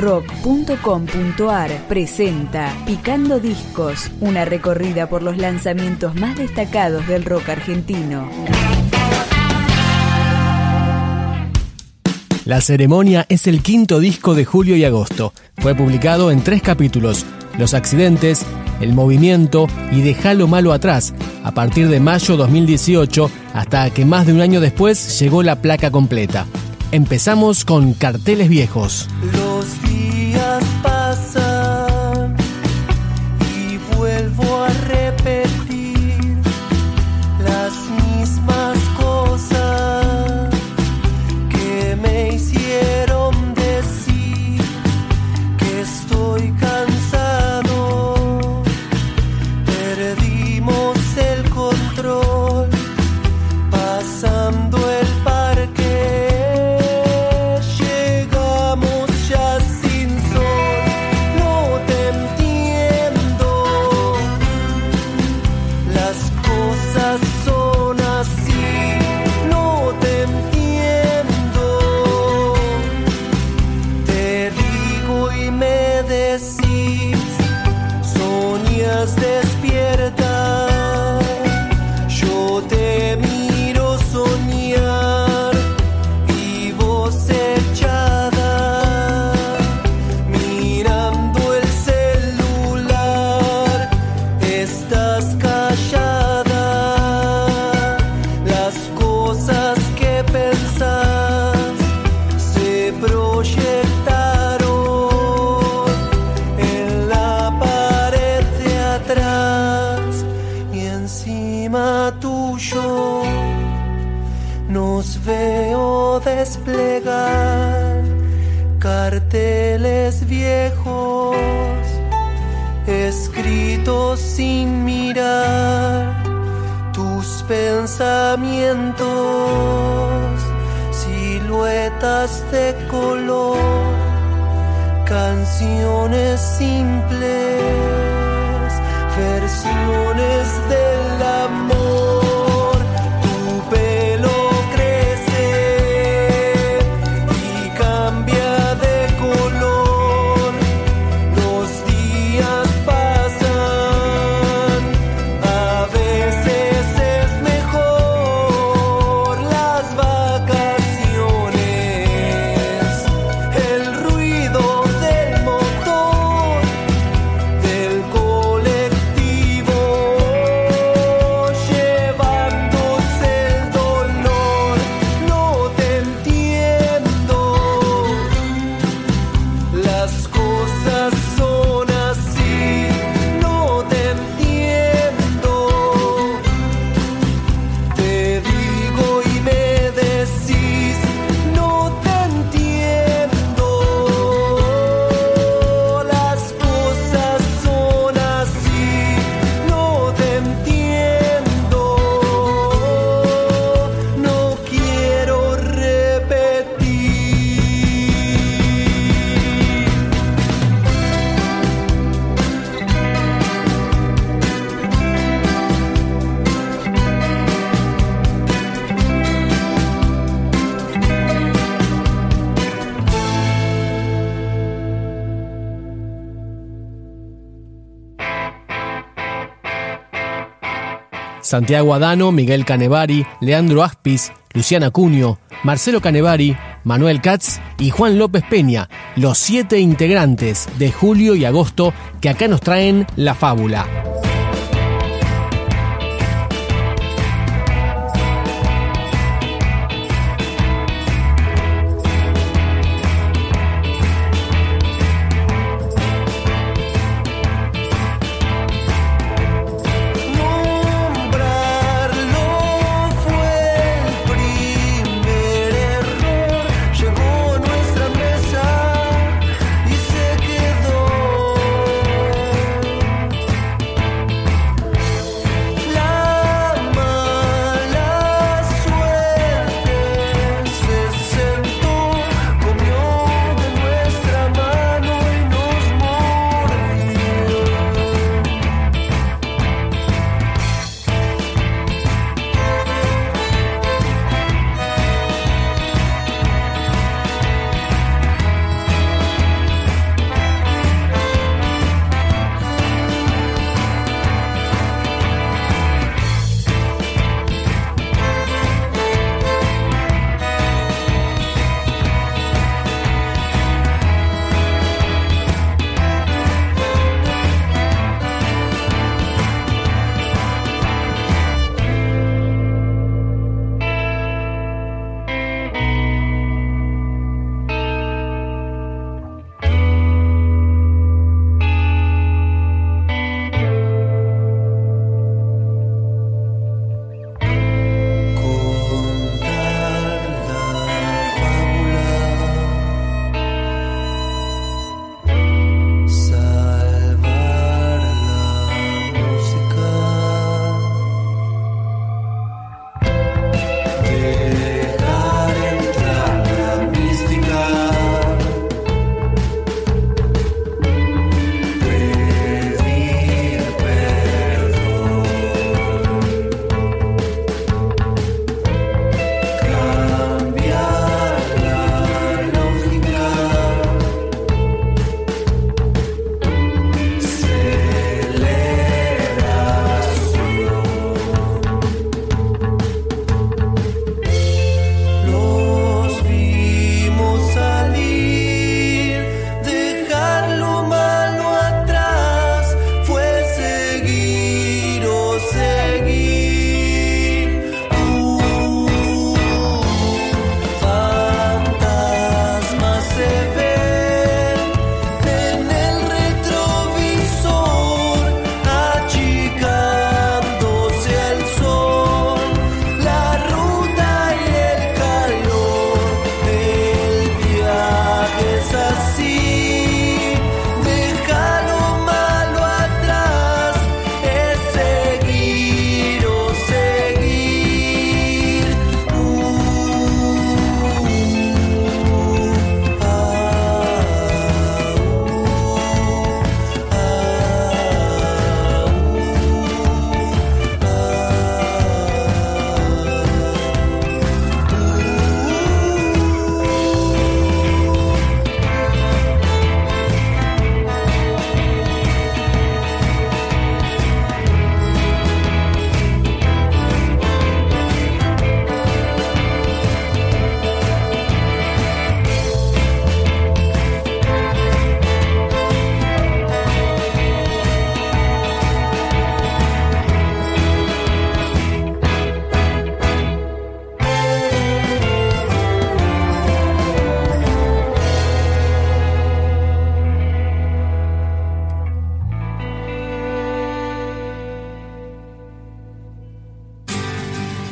rock.com.ar presenta Picando Discos, una recorrida por los lanzamientos más destacados del rock argentino. La ceremonia es el quinto disco de julio y agosto. Fue publicado en tres capítulos, Los accidentes, El movimiento y Dejalo malo atrás, a partir de mayo 2018 hasta que más de un año después llegó la placa completa. Empezamos con Carteles Viejos. Los días carteles viejos escritos sin mirar tus pensamientos siluetas de color canciones simples versiones del Santiago Adano, Miguel Canevari, Leandro Aspis, Luciana Cuño, Marcelo Canevari, Manuel Katz y Juan López Peña, los siete integrantes de julio y agosto que acá nos traen la fábula.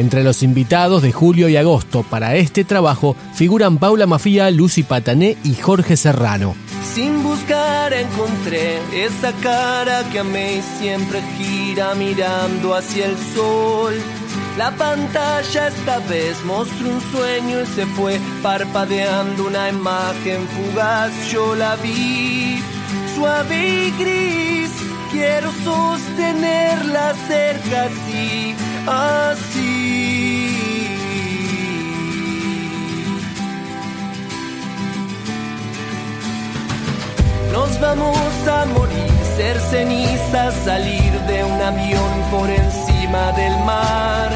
Entre los invitados de julio y agosto para este trabajo figuran Paula Mafía, Lucy Patané y Jorge Serrano. Sin buscar encontré esa cara que amé y siempre gira mirando hacia el sol. La pantalla esta vez mostró un sueño y se fue parpadeando una imagen fugaz. Yo la vi, suave y gris. Quiero sostenerla cerca así, así. Nos vamos a morir, ser cenizas, salir de un avión por encima del mar.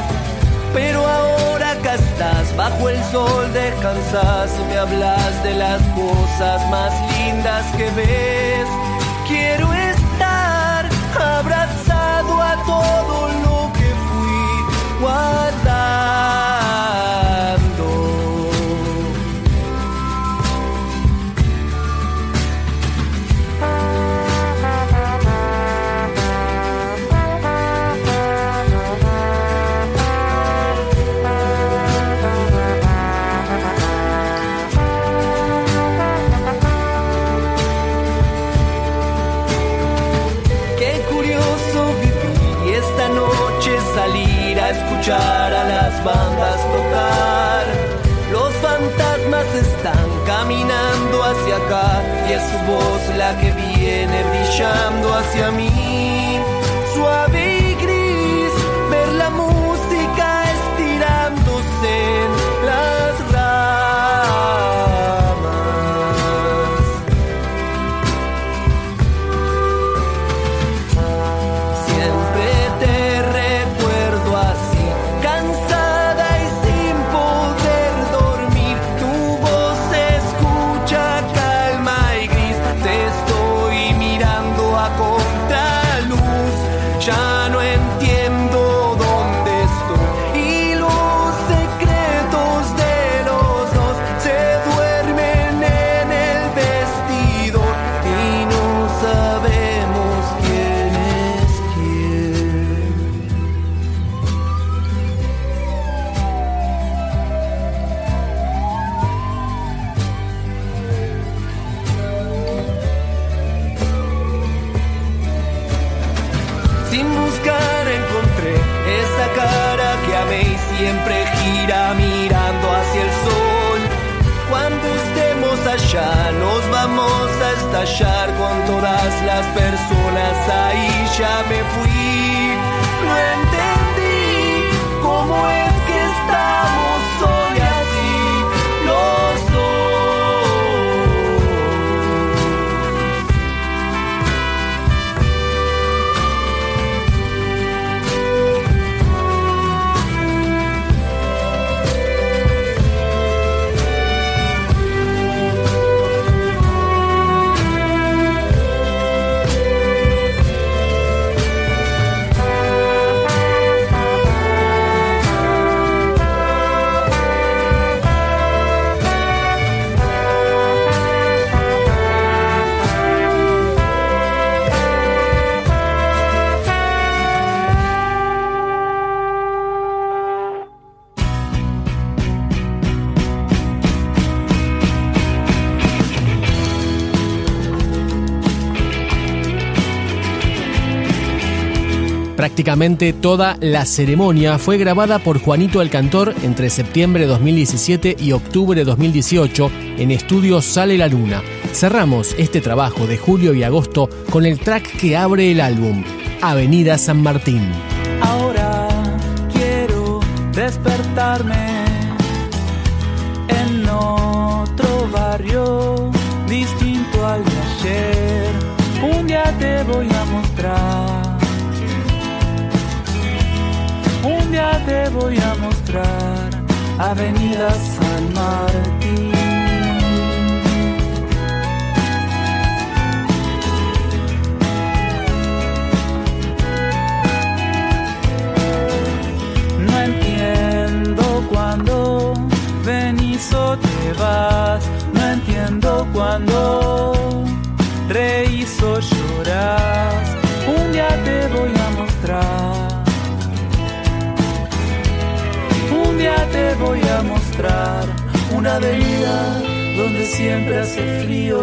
Pero ahora acá estás, bajo el sol descansas, me hablas de las cosas más lindas que ves. Quiero salir a escuchar a las bandas tocar. Los fantasmas están caminando hacia acá y es su voz la que viene brillando hacia mí. Suave ya me Prácticamente toda la ceremonia fue grabada por Juanito el Cantor entre septiembre de 2017 y octubre de 2018 en Estudio Sale la Luna. Cerramos este trabajo de julio y agosto con el track que abre el álbum, Avenida San Martín. Ahora quiero despertarme en otro barrio distinto al de ayer. Un día te voy a mostrar. Avenida San Martín. No entiendo cuando venís o te vas. No entiendo cuando una avenida donde siempre hace frío.